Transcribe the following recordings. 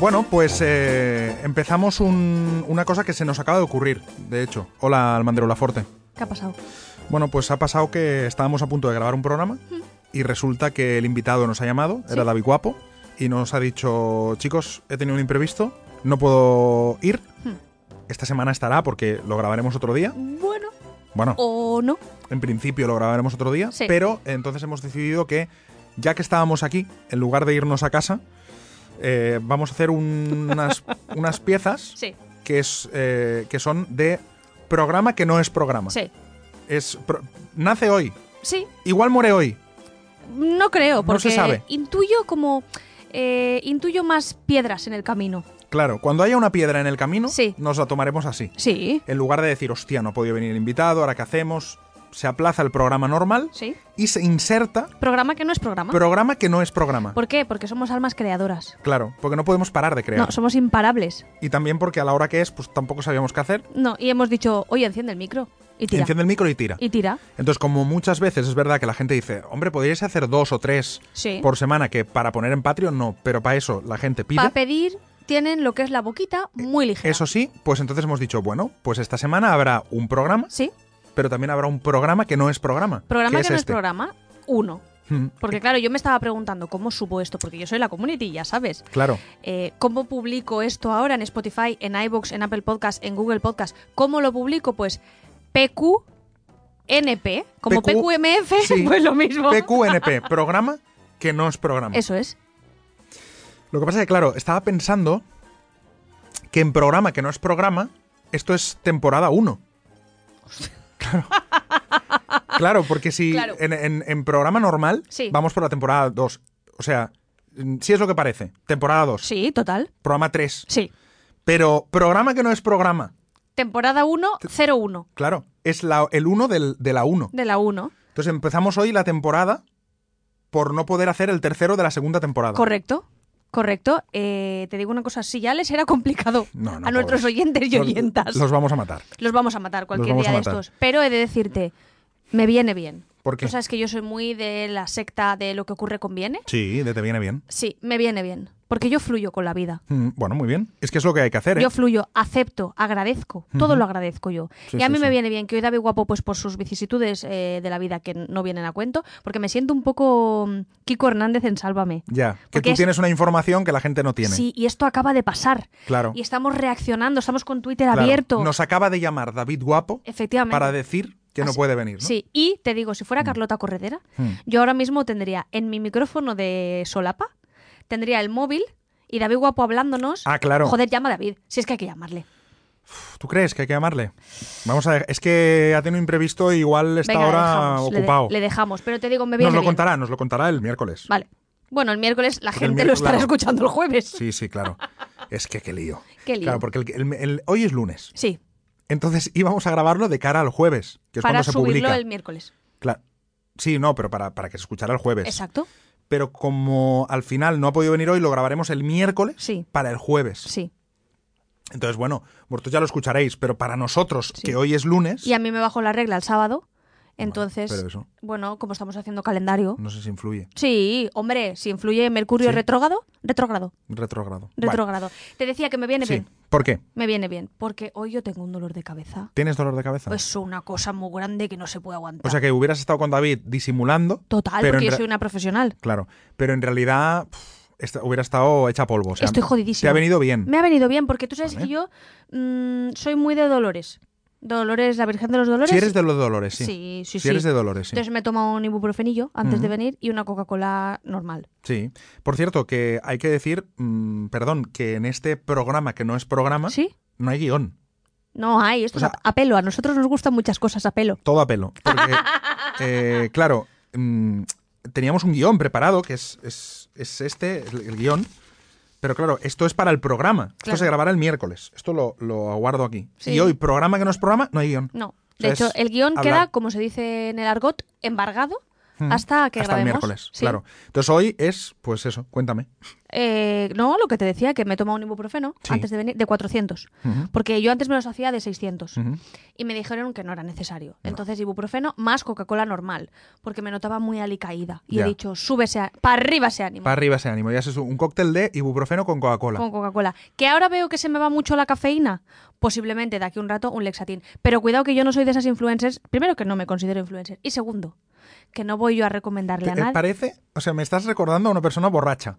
Bueno, pues eh, empezamos un- una cosa que se nos acaba de ocurrir, de hecho. Hola, Almandro Laforte. ¿Qué ha pasado? Bueno, pues ha pasado que estábamos a punto de grabar un programa y resulta que el invitado nos ha llamado, era. David Guapo, y nos ha dicho, chicos, he tenido un imprevisto, no puedo ir. Esta semana estará porque lo grabaremos otro día. Bueno, Bueno, o no. en principio lo grabaremos otro día, Sí. pero entonces hemos decidido que, ya que estábamos aquí, en lugar de irnos a casa, eh, vamos a hacer un- unas, unas piezas Sí, que, es, eh, que son de programa que no es programa. sí. Es pro- nace hoy, Sí, igual muere hoy. no creo, No porque se sabe. intuyo como... eh, intuyo más piedras en el camino. Claro, cuando haya una piedra en el camino, Sí. nos la tomaremos así. Sí, En lugar de decir, hostia, no ha podido venir invitado, ahora qué hacemos, se aplaza el programa normal sí. y se inserta Programa que no es programa. programa que no es programa. ¿Por qué? Porque somos almas creadoras. Claro, porque no podemos parar de crear. No, somos imparables. Y también porque a la hora que es, pues tampoco sabíamos qué hacer. No, y hemos dicho, oye, enciende el micro. Y tira. Enciende el micro y tira. Y tira. Entonces, como muchas veces es verdad que la gente dice, hombre, podríais hacer dos o tres Sí. por semana, que para poner en Patreon no, pero para eso la gente pide. Para pedir tienen lo que es la boquita muy ligera. Eso sí, pues entonces hemos dicho, bueno, pues esta semana habrá un programa, Sí. Pero también habrá un programa que no es programa. Programa que que no es este. programa, uno. Porque claro, yo me estaba preguntando cómo subo esto, porque yo soy la community, ya sabes. Claro, Eh, ¿Cómo publico esto ahora en Spotify, en iVoox, en Apple Podcast, en Google Podcast? ¿Cómo lo publico? Pues PQNP, como PQ, PQMF, sí. pues lo mismo. PQNP, programa que no es programa. Eso es. Lo que pasa es que, claro, estaba pensando que en programa que no es programa, esto es temporada 1. Claro. Claro, porque si Claro. En, en- en programa normal Sí. vamos por la temporada 2. O sea, mm, sí es lo que parece. Temporada 2. Sí, total. Programa 3. Sí. Pero programa que no es programa. Temporada 1, 01 Claro, es la- el 1 del- de la 1. de la 1. Entonces empezamos hoy la temporada por no poder hacer el tercero de la segunda temporada. Correcto. Correcto. Eh, te digo una cosa, si ya les era complicado No, no, a nuestros pobres. oyentes y oyentas, Los vamos a matar. los vamos a matar cualquier día de estos. Pero he de decirte, me viene bien. ¿Por qué? Tú sabes que yo soy muy de la secta de lo que ocurre conviene. Sí, de te viene bien. Sí, me viene bien. Porque yo fluyo con la vida. Mm, Bueno, muy bien. Es que es lo que hay que hacer, ¿eh? Yo fluyo, acepto, agradezco. Todo lo agradezco yo. Sí, y a sí, mí me sí. viene bien que hoy David Guapo, pues por sus vicisitudes eh, de la vida que no vienen a cuento, porque me siento un poco mm, Kiko Hernández en Sálvame. Ya, que tú es- tienes una información que la gente no tiene. Sí, y esto acaba de pasar. Claro. Y estamos reaccionando, estamos con Twitter Claro. abierto. Nos acaba de llamar David Guapo Efectivamente. para decir que no puede venir, ¿no? Sí, y te digo, si fuera Carlota Corredera, Mm. yo ahora mismo tendría en mi micrófono de solapa, tendría el móvil y David Guapo hablándonos. Ah, claro. Joder, llama a David, si es que hay que llamarle. ¿Tú crees que hay que llamarle? Vamos a ver, es que ha tenido un imprevisto y igual está Venga, ahora dejamos, le de- ocupado. Le, dejamos, pero te digo, me viene nos lo bien. contará, nos lo contará el miércoles. Vale. Bueno, el miércoles la Porque gente lo estará claro. escuchando el jueves. Sí, sí, claro. Es que qué lío. Qué lío. Claro, porque el- el- el- hoy es lunes. Sí, Entonces íbamos a grabarlo de cara al jueves, que es para cuando se subirlo publica. el miércoles. Claro. Sí, no, pero para, para que se escuchara el jueves. Exacto. Pero como al final no ha podido venir hoy, lo grabaremos el miércoles Sí. para el jueves. Sí. Entonces, bueno, vosotros ya lo escucharéis, pero para nosotros, Sí. que hoy es lunes, Y a mí me bajó la regla el sábado. Entonces, pero eso bueno, como estamos haciendo calendario. no sé si influye. Sí, hombre, si influye Mercurio Sí. retrógrado, retrógrado, Retrógrado. retrógrado. Te decía que me viene. Sí. bien. ¿Por qué? Me viene bien, porque hoy yo tengo un dolor de cabeza. ¿Tienes dolor de cabeza? Pues una cosa muy grande que no se puede aguantar. o sea que hubieras estado con David disimulando. Total, pero porque yo soy una profesional. Claro, pero en realidad pff, hubiera estado hecha polvo. o sea, Estoy jodidísima. Te ha venido bien. Me ha venido bien, porque tú sabes Vale. que yo mm, soy muy de dolores. Dolores, la Virgen de los Dolores. Si eres de los dolores, sí. Sí, sí, si sí. eres de dolores, sí. Entonces me tomo un ibuprofenillo antes de venir y una Coca-Cola normal. Sí. Por cierto, que hay que decir, mm, perdón, que en este programa que no es programa, ¿Sí? no hay guion. No hay, esto O sea- es a a pelo. A nosotros nos gustan muchas cosas a pelo. Todo a pelo. Porque, eh, claro, mm, teníamos un guion preparado, que es, es, es este, el, el guion. Pero claro, esto es para el programa. Esto se grabará el miércoles. Esto lo, lo aguardo aquí. Sí. Y hoy, programa que no es programa, no hay guion. No. O De hecho, el guion hablar. queda, como se dice en el argot, embargado. Hasta que Hasta el miércoles, Sí. claro. Entonces hoy es, pues eso, cuéntame. Eh, no, lo que te decía, que me he tomado un ibuprofeno Sí. antes de venir, de 400. Ujú, Porque yo antes me los hacía de 600. ujú. Y me dijeron que no era necesario. Entonces, ibuprofeno más Coca-Cola normal. Porque me notaba muy alicaída. Y Ya. he dicho, súbese, para arriba ese ánimo. Para arriba ese ánimo. Ya es un cóctel de ibuprofeno con Coca-Cola. Con Coca-Cola. ¿Que ahora veo que se me va mucho la cafeína? Posiblemente de aquí a un rato un Lexatin. Pero cuidado que yo no soy de esas influencers. Primero, que no me considero influencer. Y segundo, que no voy yo a recomendarle a ¿Te- nadie. parece? O sea, me estás recordando a una persona borracha.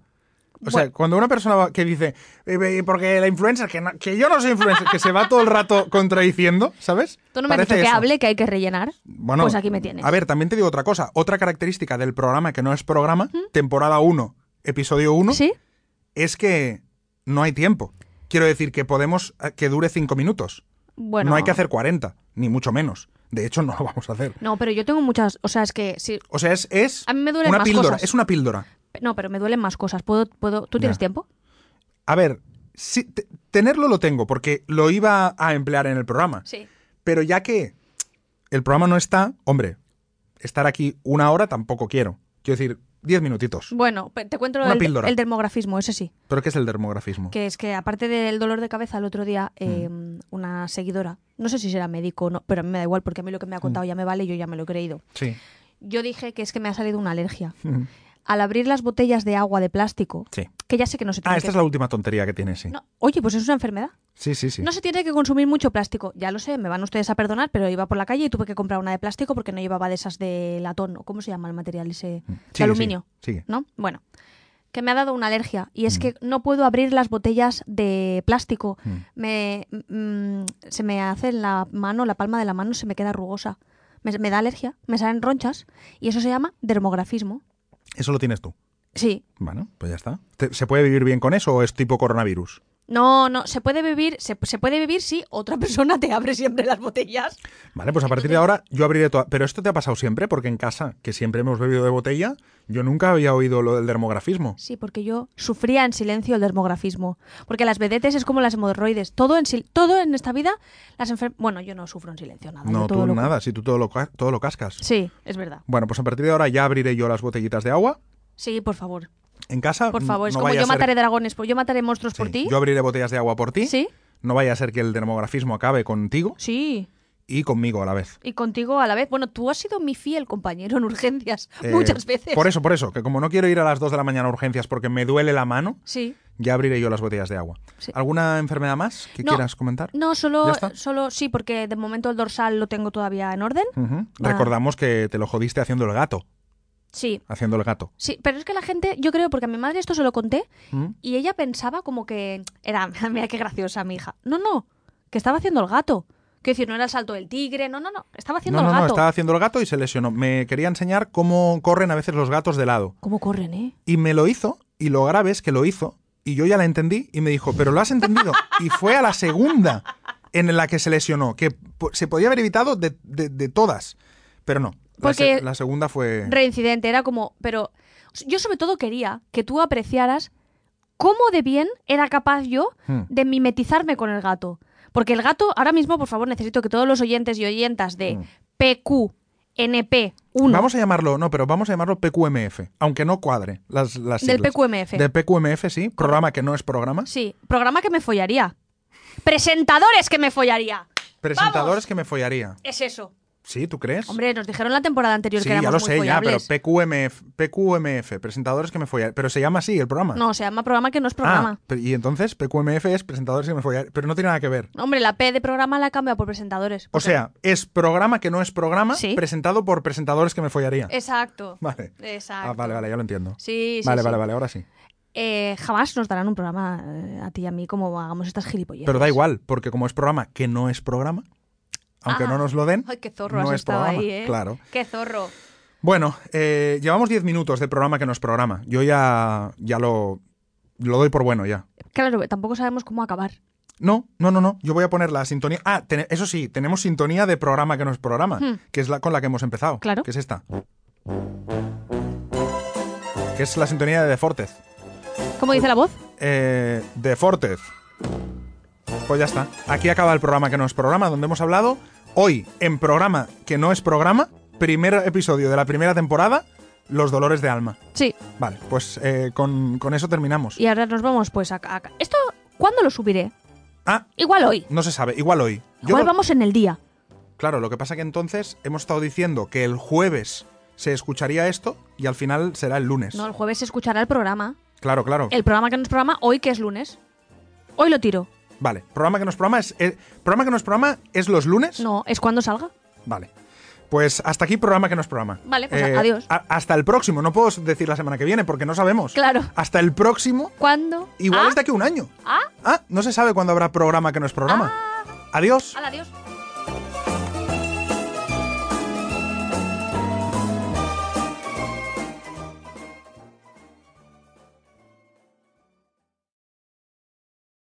O sea, cuando una persona va- que dice, "Eh, eh, porque la influencer, que, no- que yo no soy influencer, que se va todo el rato contradiciendo, ¿sabes? Tú no me has Parece dicho que hable, que hay que rellenar. Bueno, pues aquí me tienes. A ver, también te digo otra cosa. Otra característica del programa que no es programa, temporada 1, episodio 1, ¿Sí? es que no hay tiempo. Quiero decir que podemos eh, que dure 5 minutos. Bueno. No hay que hacer 40, ni mucho menos. De hecho, no lo vamos a hacer. No, pero yo tengo muchas. O sea, es que sí. O sea, es, es A mí me duelen una más píldora. cosas. Es una píldora. No, pero me duelen más cosas. ¿Puedo, puedo... ¿Tú tienes Ya. tiempo? A ver, sí, te- tenerlo lo tengo, porque lo iba a emplear en el programa. Sí. Pero ya que el programa no está, hombre, estar aquí una hora tampoco quiero. Quiero decir, 10 minutitos. Bueno, te cuento lo Una del píldora. el demografismo, ese sí. ¿Pero qué es el dermografismo? Que es que aparte del dolor de cabeza el otro día, eh, una seguidora, no sé si será médico o no, pero a mí me da igual porque a mí lo que me ha contado ya me vale y yo ya me lo he creído. Sí. Yo dije que es que me ha salido una alergia. Ujú. Al abrir las botellas de agua de plástico, Sí. Que ya sé que no se tiene Ah, que... esta es la última tontería que tienes, sí. No, oye, pues es una enfermedad. Sí, sí, sí. No se tiene que consumir mucho plástico. Ya lo sé, me van ustedes a perdonar, pero iba por la calle y tuve que comprar una de plástico porque no llevaba de esas de latón, o cómo se llama el material ese, de Mm. Sigue, aluminio, sigue, sigue. ¿no? Bueno, que me ha dado una alergia y Mm. es que no puedo abrir las botellas de plástico. Mm. Me, mm, se me hace en la mano, la palma de la mano se me queda rugosa. Me, me da alergia, me salen ronchas y eso se llama dermografismo. Eso lo tienes tú. Sí. Bueno, pues ya está. ¿Te- ¿Se puede vivir bien con eso o es tipo coronavirus? No, no, se puede vivir, se, se puede vivir si otra persona te abre siempre las botellas. Vale, pues a partir de ahora yo abriré toda... Pero esto te ha pasado siempre, porque en casa, que siempre hemos bebido de botella, yo nunca había oído lo del dermografismo. Sí, porque yo sufría en silencio el dermografismo. Porque las vedetes es como las hemorroides. Todo en, todo en esta vida, las enfer- Bueno, yo no sufro en silencio nada. No, todo tú lo- nada, si tú todo lo, todo lo cascas. Sí, es verdad. Bueno, pues a partir de ahora ya abriré yo las botellitas de agua. Sí, por favor. En casa. Por favor, es no como yo ser- mataré dragones, por- yo mataré monstruos por ti. Yo abriré botellas de agua por ti. Sí, No vaya a ser que el dermografismo acabe contigo sí. y conmigo a la vez. Y contigo a la vez. Bueno, tú has sido mi fiel compañero en urgencias Eh, muchas veces. Por eso, por eso, que como no quiero ir a las 2 de la mañana a urgencias porque me duele la mano, Sí. ya abriré yo las botellas de agua. Sí. ¿Alguna enfermedad más que No. quieras comentar? No, ¿Ya solo, solo sí, porque de momento el dorsal lo tengo todavía en orden. Ah. Recordamos que te lo jodiste haciendo el gato. Sí, Haciendo el gato. sí, pero es que la gente, yo creo, porque a mi madre esto se lo conté, ¿Mm? y ella pensaba como que era, mira qué graciosa mi hija. No, no, que estaba haciendo el gato. Quiero decir, no era el salto del tigre, no, no, no, estaba haciendo No, no, el no, gato. estaba haciendo el gato y se lesionó. Me quería enseñar cómo corren a veces los gatos de lado. ¿Cómo corren, eh? Y me lo hizo, y lo grave es que lo hizo, y yo ya la entendí, y me dijo, pero lo has entendido. Y fue a la segunda en la que se lesionó, que se podía haber evitado de, de- de todas, pero no. La, Porque- se- la segunda fue... Reincidente, era como, pero yo sobre todo quería que tú apreciaras cómo de bien era capaz yo Hmm. de mimetizarme con el gato. Porque el gato, ahora mismo, por favor, necesito que todos los oyentes y oyentas de Hmm. PQNP1 Vamos a llamarlo, no, pero vamos a llamarlo PQMF, aunque no cuadre las, las del. PQMF. Del PQMF, sí, programa que no es programa. Sí, programa que me follaría. Presentadores que me follaría. Presentadores ¡Vamos! que me follaría. Es eso. Sí, ¿tú crees? Hombre, nos dijeron la temporada anterior sí, que éramos ya lo muy sé, ya, pero. PQMF, PQMF, presentadores que me follarían. Pero se llama así el programa. No, se llama programa que no es Ah, programa. pero- y entonces PQMF es presentadores que me follarían. Pero no tiene nada que ver. Hombre, la P de programa la cambia por presentadores. O sea, es programa que no es programa, Sí. presentado por presentadores que me follaría. Exacto. Vale. Exacto. Ah, vale, vale, ya lo entiendo. Sí, sí, vale, sí. vale, vale, ahora sí. Eh, jamás nos darán un programa eh, a ti y a mí como hagamos estas gilipolleces. Pero da igual, porque como es programa que no es programa, aunque Ah. no nos lo den, Ay, qué zorro no has es estado programa. ahí, ¿eh? Claro. Qué zorro. Bueno, eh, llevamos 10 minutos de programa que no es programa. Yo ya, ya lo, lo doy por bueno ya. Claro, tampoco sabemos cómo acabar. No, no, no, no. Yo voy a poner la sintonía. Ah, ten- eso sí, tenemos sintonía de programa que no es programa, Hmm. que es la con la que hemos empezado. Claro. Que es esta. Que es la sintonía de Defortez. ¿Cómo dice la voz? Eh, Defortez. Pues ya está. Aquí acaba el programa que no es programa, donde hemos hablado hoy en programa que no es programa primer episodio de la primera temporada, los dolores de alma. Sí. Vale, pues eh, con, con eso terminamos. Y ahora nos vamos pues a... a- ¿Esto cuándo lo subiré? Ah, Igual hoy. no se sabe, igual hoy. Yo Igual vamos en el día. Claro, lo que pasa que entonces hemos estado diciendo que el jueves se escucharía esto y al final será el lunes. No, el jueves se escuchará el programa. Claro, claro. El programa que no es programa hoy que es lunes. Hoy lo tiro. Vale, programa que nos programa es eh, programa que nos programa es los lunes. No, es cuando salga. Vale. Pues hasta aquí programa que nos programa. Vale, pues adiós. a- hasta el próximo. No puedo decir la semana que viene porque no sabemos. Claro. Hasta el próximo. ¿Cuándo? Igual ¿Ah? es de aquí a un año. ¿Ah? Ah, no se sabe cuándo habrá programa que no es programa. Adiós. Hala, adiós.